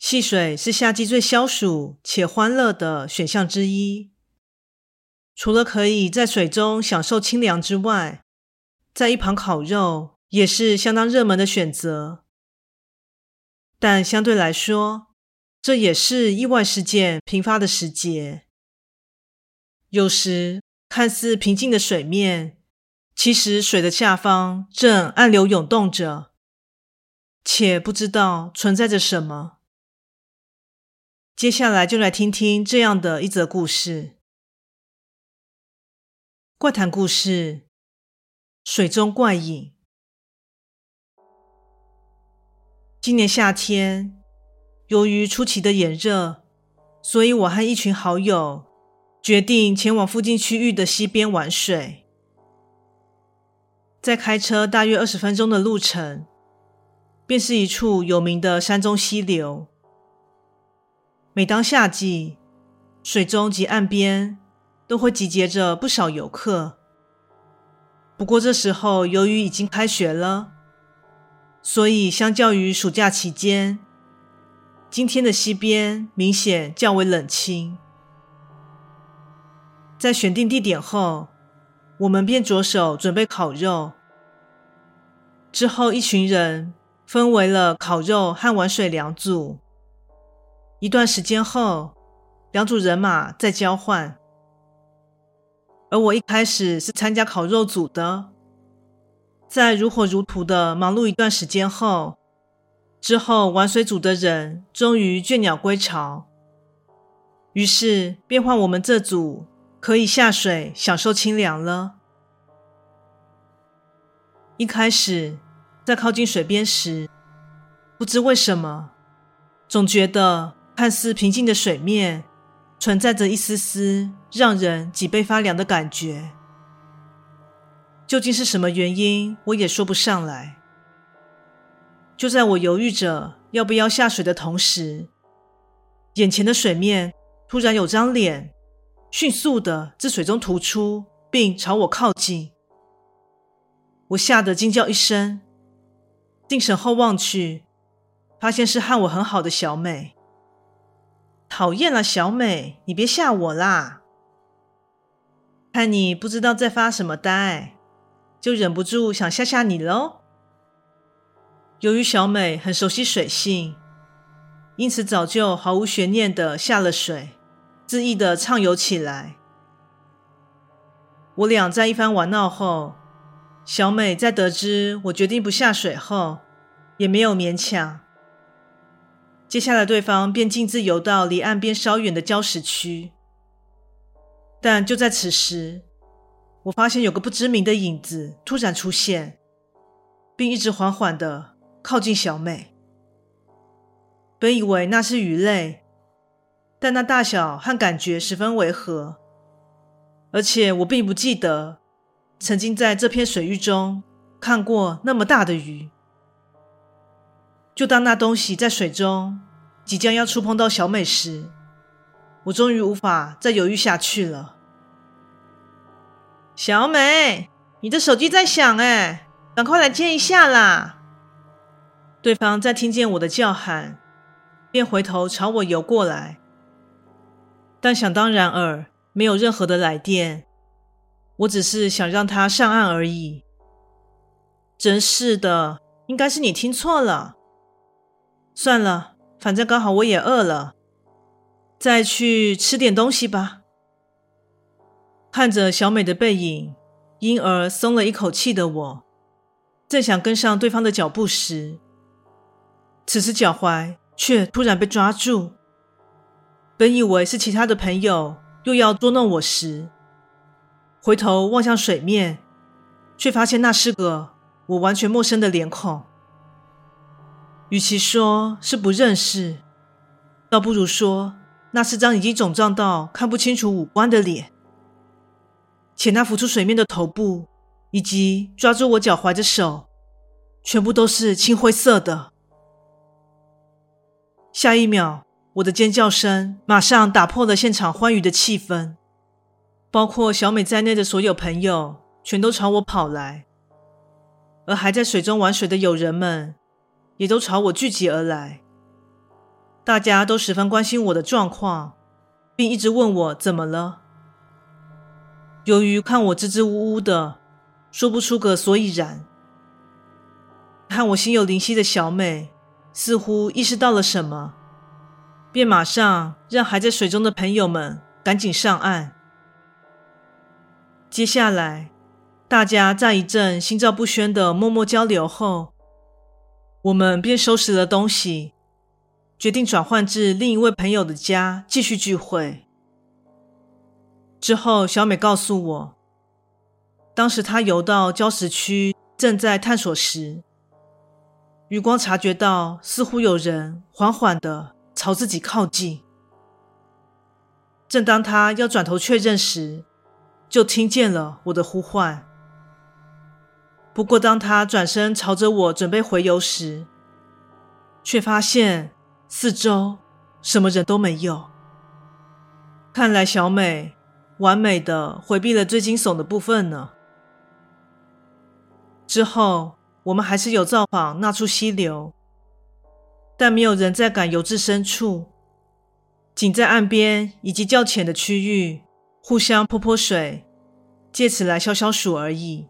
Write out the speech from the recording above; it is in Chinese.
戏水是夏季最消暑且欢乐的选项之一。除了可以在水中享受清凉之外，在一旁烤肉也是相当热门的选择。但相对来说，这也是意外事件频发的时节。有时看似平静的水面，其实水的下方正暗流涌动着，且不知道存在着什么。接下来就来听听这样的一则故事：怪谈故事《水中怪影》。今年夏天，由于出奇的炎热，所以我和一群好友决定前往附近区域的溪边玩水。在开车大约二十分钟的路程，便是一处有名的山中溪流。每当夏季，水中及岸边都会集结着不少游客。不过这时候，由于已经开学了，所以相较于暑假期间，今天的溪边明显较为冷清。在选定地点后，我们便着手准备烤肉。之后，一群人分为了烤肉和玩水两组。一段时间后，两组人马再交换，而我一开始是参加烤肉组的。在如火如荼的忙碌一段时间后，之后玩水组的人终于倦鸟归巢，于是便换我们这组可以下水享受清凉了。一开始在靠近水边时，不知为什么，总觉得。看似平静的水面，存在着一丝丝让人脊背发凉的感觉。究竟是什么原因，我也说不上来。就在我犹豫着要不要下水的同时，眼前的水面突然有张脸迅速的自水中突出，并朝我靠近。我吓得惊叫一声，定神后望去，发现是和我很好的小美。讨厌了，小美，你别吓我啦！看你不知道在发什么呆，就忍不住想吓吓你喽。由于小美很熟悉水性，因此早就毫无悬念的下了水，恣意的畅游起来。我俩在一番玩闹后，小美在得知我决定不下水后，也没有勉强。接下来，对方便径自游到离岸边稍远的礁石区。但就在此时，我发现有个不知名的影子突然出现，并一直缓缓的靠近小美。本以为那是鱼类，但那大小和感觉十分违和，而且我并不记得曾经在这片水域中看过那么大的鱼。就当那东西在水中即将要触碰到小美时，我终于无法再犹豫下去了。小美，你的手机在响哎，赶快来接一下啦！对方在听见我的叫喊，便回头朝我游过来，但想当然尔，没有任何的来电。我只是想让他上岸而已。真是的，应该是你听错了。算了，反正刚好我也饿了，再去吃点东西吧。看着小美的背影，因而松了一口气的我，正想跟上对方的脚步时，此时脚踝却突然被抓住。本以为是其他的朋友又要捉弄我时，回头望向水面，却发现那是个我完全陌生的脸孔。与其说是不认识，倒不如说那是张已经肿胀到看不清楚五官的脸。且那浮出水面的头部，以及抓住我脚踝的手，全部都是青灰色的。下一秒，我的尖叫声马上打破了现场欢愉的气氛，包括小美在内的所有朋友全都朝我跑来，而还在水中玩水的友人们也都朝我聚集而来。大家都十分关心我的状况，并一直问我怎么了。由于看我支支吾吾的，说不出个所以然，看我心有灵犀的小美似乎意识到了什么，便马上让还在水中的朋友们赶紧上岸。接下来，大家在一阵心照不宣的默默交流后，我们便收拾了东西，决定转换至另一位朋友的家继续聚会。之后，小美告诉我，当时她游到礁石区，正在探索时，余光察觉到似乎有人缓缓地朝自己靠近。正当她要转头确认时，就听见了我的呼唤。不过，当他转身朝着我准备回游时，却发现四周什么人都没有。看来，小美。完美的回避了最惊悚的部分呢。之后，我们还是有造访那处溪流，但没有人再敢游至深处，仅在岸边以及较浅的区域互相泼泼水，借此来消消暑而已。